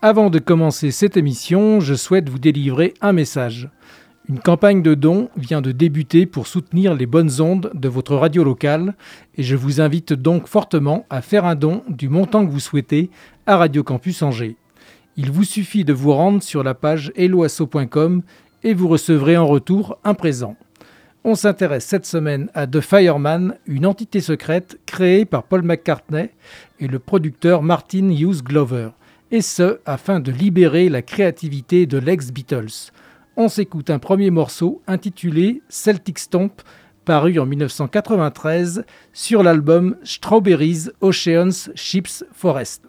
Avant de commencer cette émission, je souhaite vous délivrer un message. Une campagne de dons vient de débuter pour soutenir les bonnes ondes de votre radio locale et je vous invite donc fortement à faire un don du montant que vous souhaitez à Radio Campus Angers. Il vous suffit de vous rendre sur la page helloasso.com et vous recevrez en retour un présent. On s'intéresse cette semaine à The Fireman, une entité secrète créée par Paul McCartney et le producteur Martin Hughes Glover, et ce afin de libérer la créativité de l'ex-Beatles. On s'écoute un premier morceau intitulé Celtic Stomp, paru en 1993 sur l'album Strawberries, Oceans, Ships, Forest.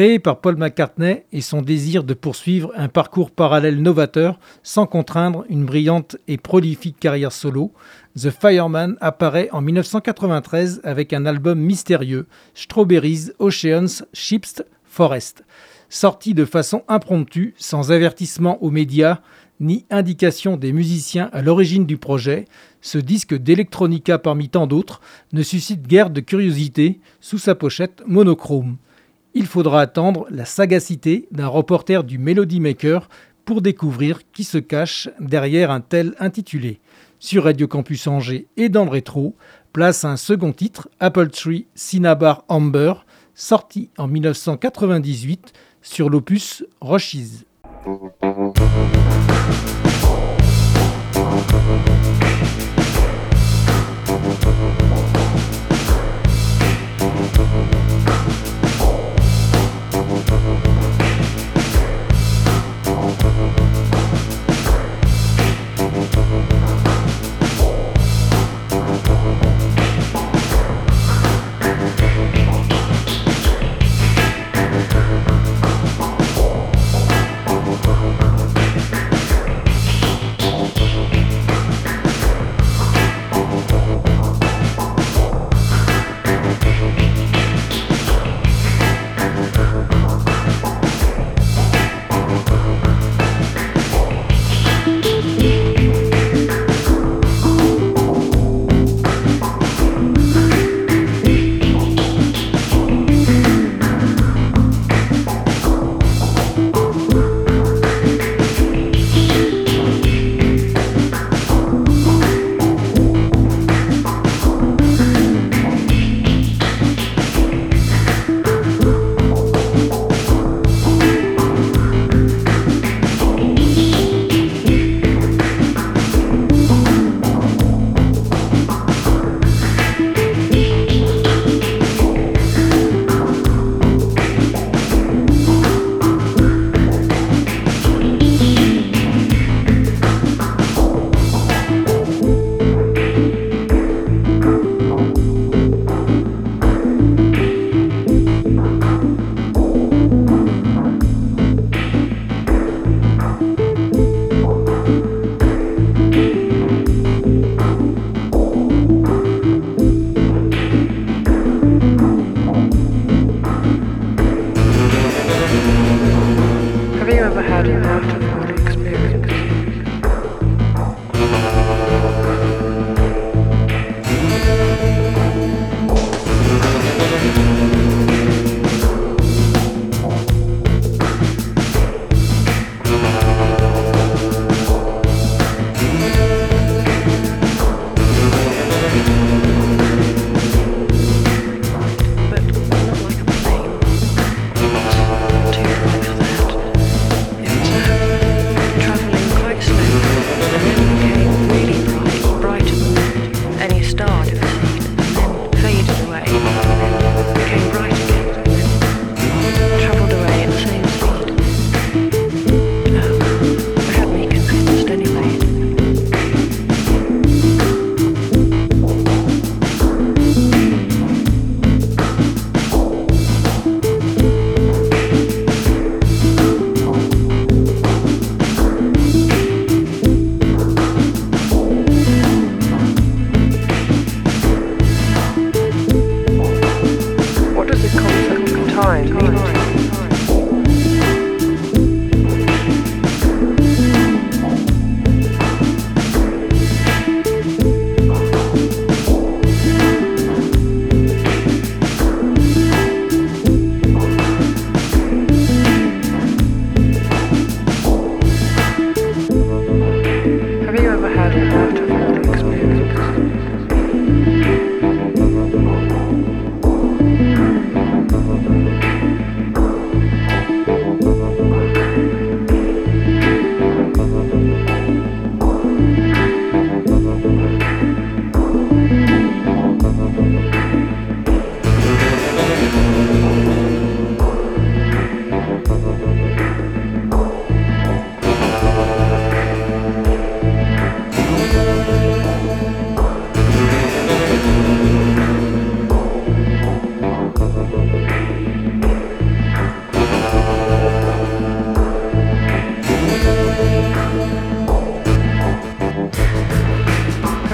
Créé par Paul McCartney et son désir de poursuivre un parcours parallèle novateur sans contraindre une brillante et prolifique carrière solo, The Fireman apparaît en 1993 avec un album mystérieux, Strawberries, Oceans, Ships, Forest. Sorti de façon impromptue, sans avertissement aux médias, ni indication des musiciens à l'origine du projet, ce disque d'électronica parmi tant d'autres ne suscite guère de curiosité sous sa pochette monochrome il faudra attendre la sagacité d'un reporter du Melody Maker pour découvrir qui se cache derrière un tel intitulé. Sur Radio Campus Angers et dans le rétro, place un second titre, Apple Tree Cinnabar Amber, sorti en 1998 sur l'opus Roches.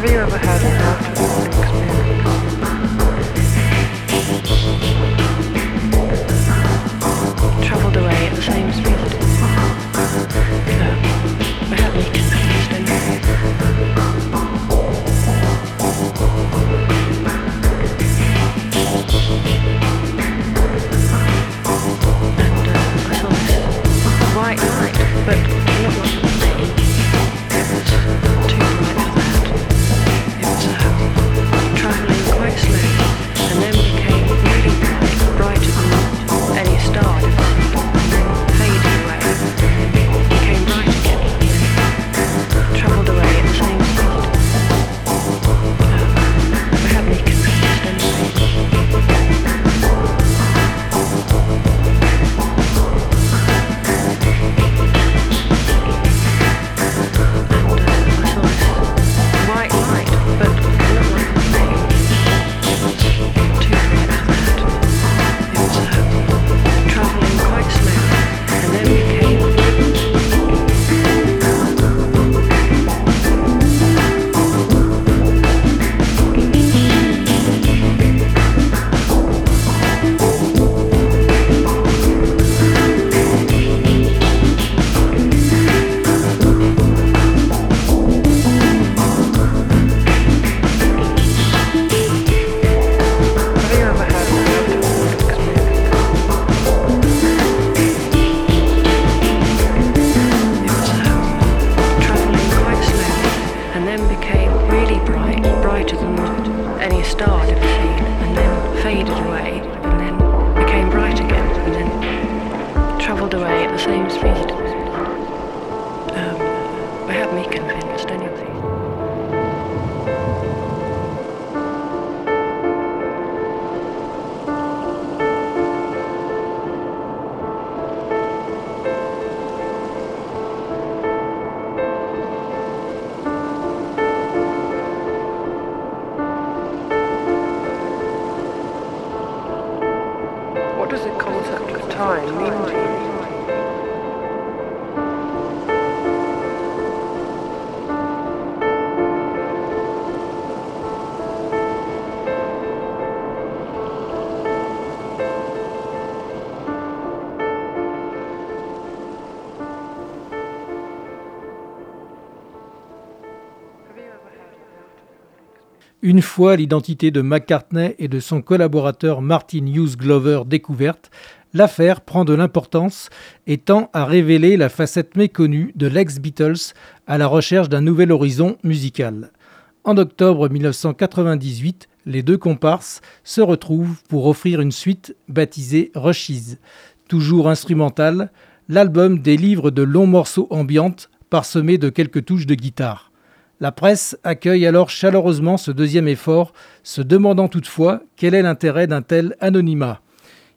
you ever had the same speed. Une fois l'identité de McCartney et de son collaborateur Martin Hughes Glover découverte, l'affaire prend de l'importance et tend à révéler la facette méconnue de l'ex-Beatles à la recherche d'un nouvel horizon musical. En octobre 1998, les deux comparses se retrouvent pour offrir une suite baptisée Rushes. Toujours instrumentale, l'album délivre de longs morceaux ambiantes parsemés de quelques touches de guitare. La presse accueille alors chaleureusement ce deuxième effort, se demandant toutefois quel est l'intérêt d'un tel anonymat.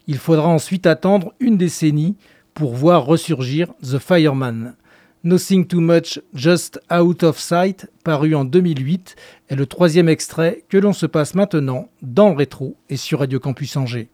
Il faudra ensuite attendre une décennie pour voir ressurgir The Fireman. Nothing Too Much Just Out of Sight, paru en 2008, est le troisième extrait que l'on se passe maintenant dans le rétro et sur Radio Campus Angers.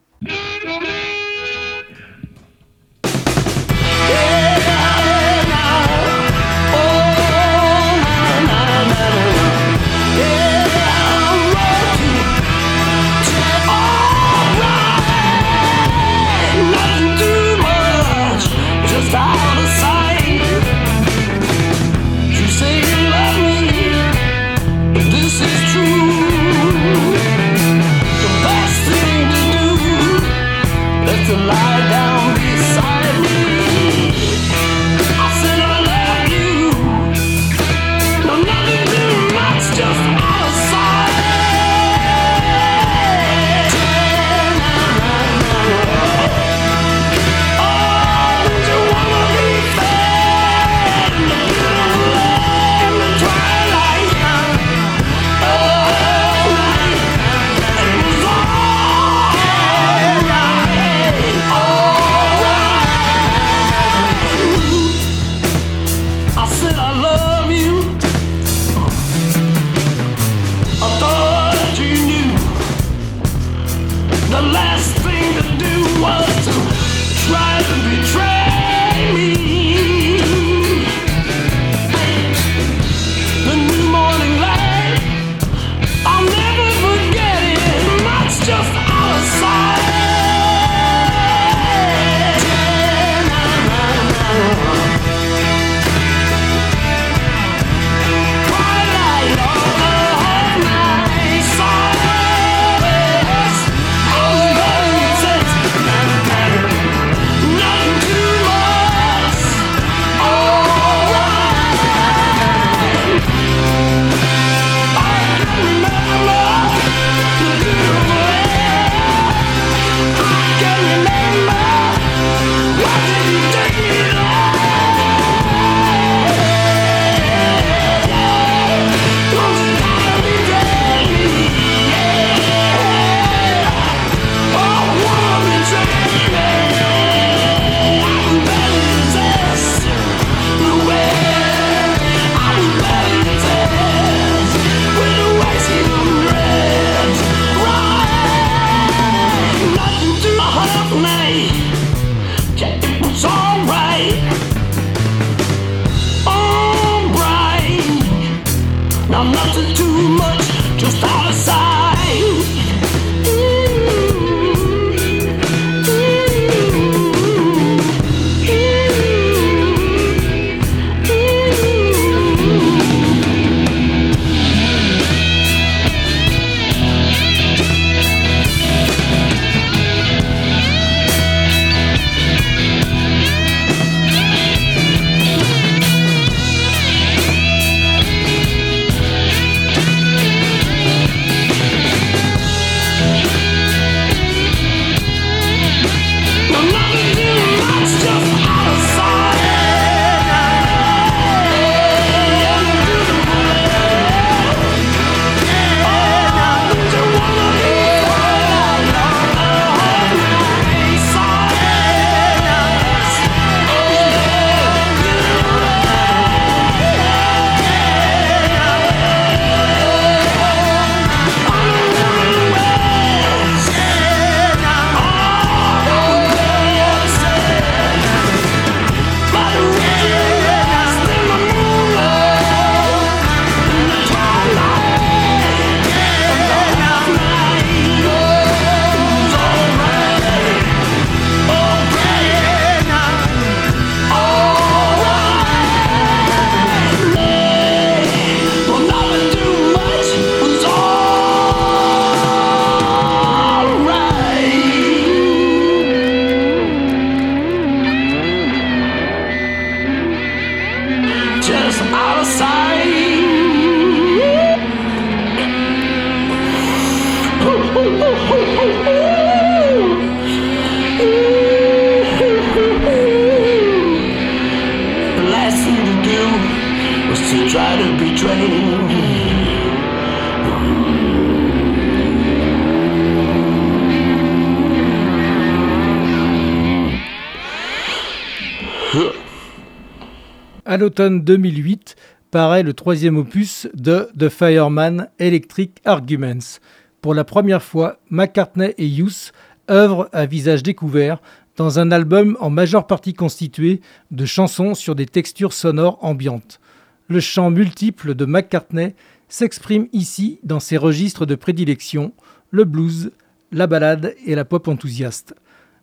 À l'automne 2008 paraît le troisième opus de The Fireman Electric Arguments. Pour la première fois, McCartney et Hughes œuvrent à visage découvert dans un album en majeure partie constitué de chansons sur des textures sonores ambiantes. Le chant multiple de McCartney s'exprime ici dans ses registres de prédilection, le blues, la ballade et la pop enthousiaste.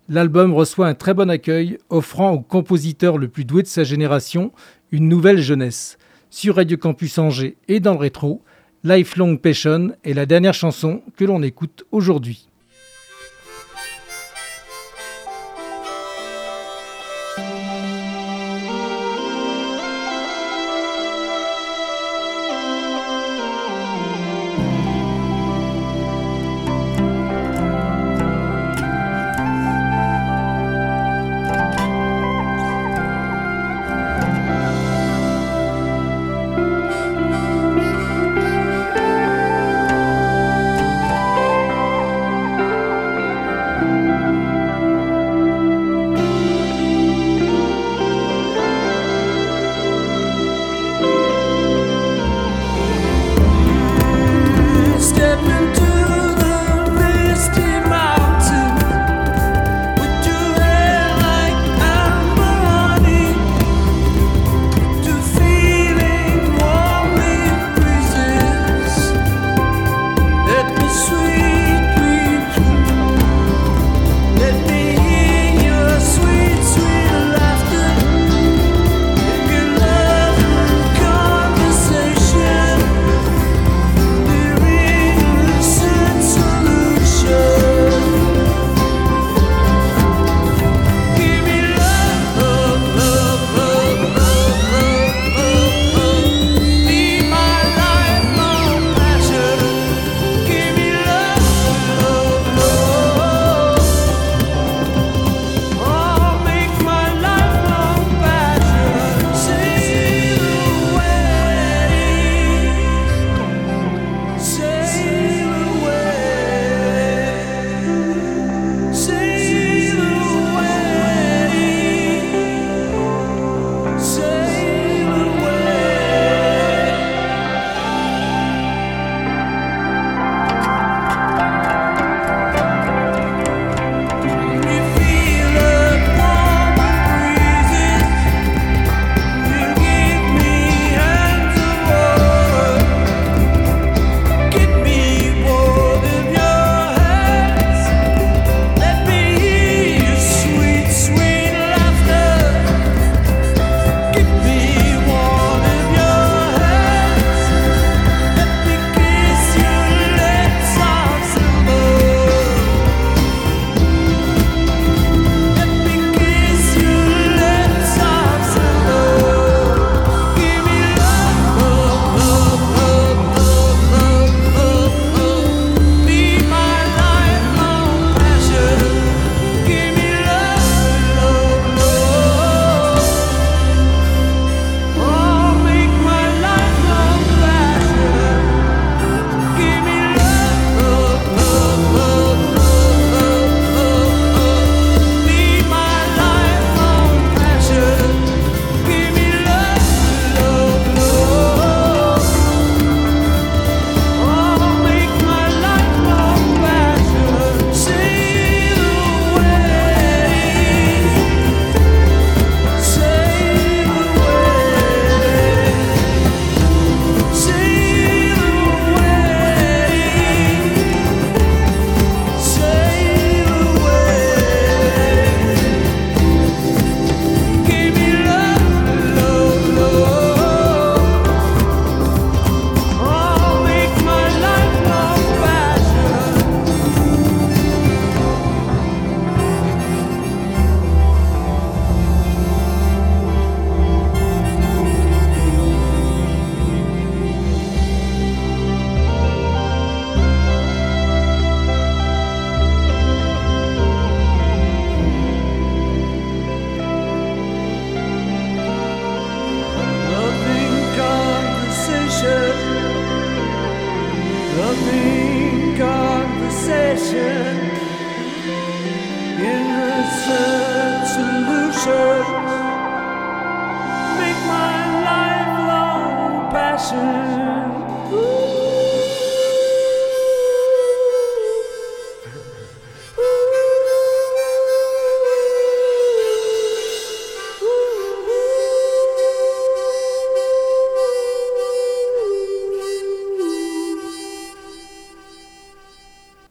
L'album reçoit un très bon accueil, offrant au compositeur le plus doué de sa génération une nouvelle jeunesse. Sur Radio Campus Angers et dans le rétro, Lifelong Passion est la dernière chanson que l'on écoute aujourd'hui.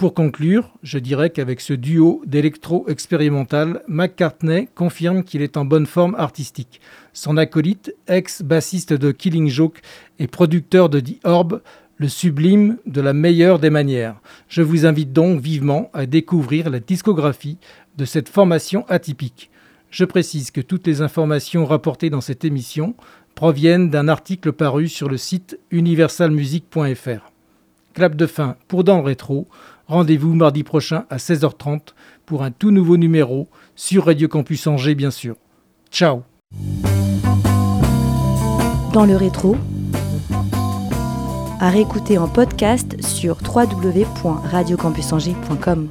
Pour conclure, je dirais qu'avec ce duo d'électro expérimental, McCartney confirme qu'il est en bonne forme artistique. Son acolyte, ex-bassiste de Killing Joke et producteur de The Orb, le sublime de la meilleure des manières. Je vous invite donc vivement à découvrir la discographie de cette formation atypique. Je précise que toutes les informations rapportées dans cette émission proviennent d'un article paru sur le site universalmusic.fr. Clap de fin pour Dans le Rétro. Rendez-vous mardi prochain à 16h30 pour un tout nouveau numéro sur Radio Campus Angers, bien sûr. Ciao Dans le rétro, à réécouter en podcast sur www.radiocampusangers.com.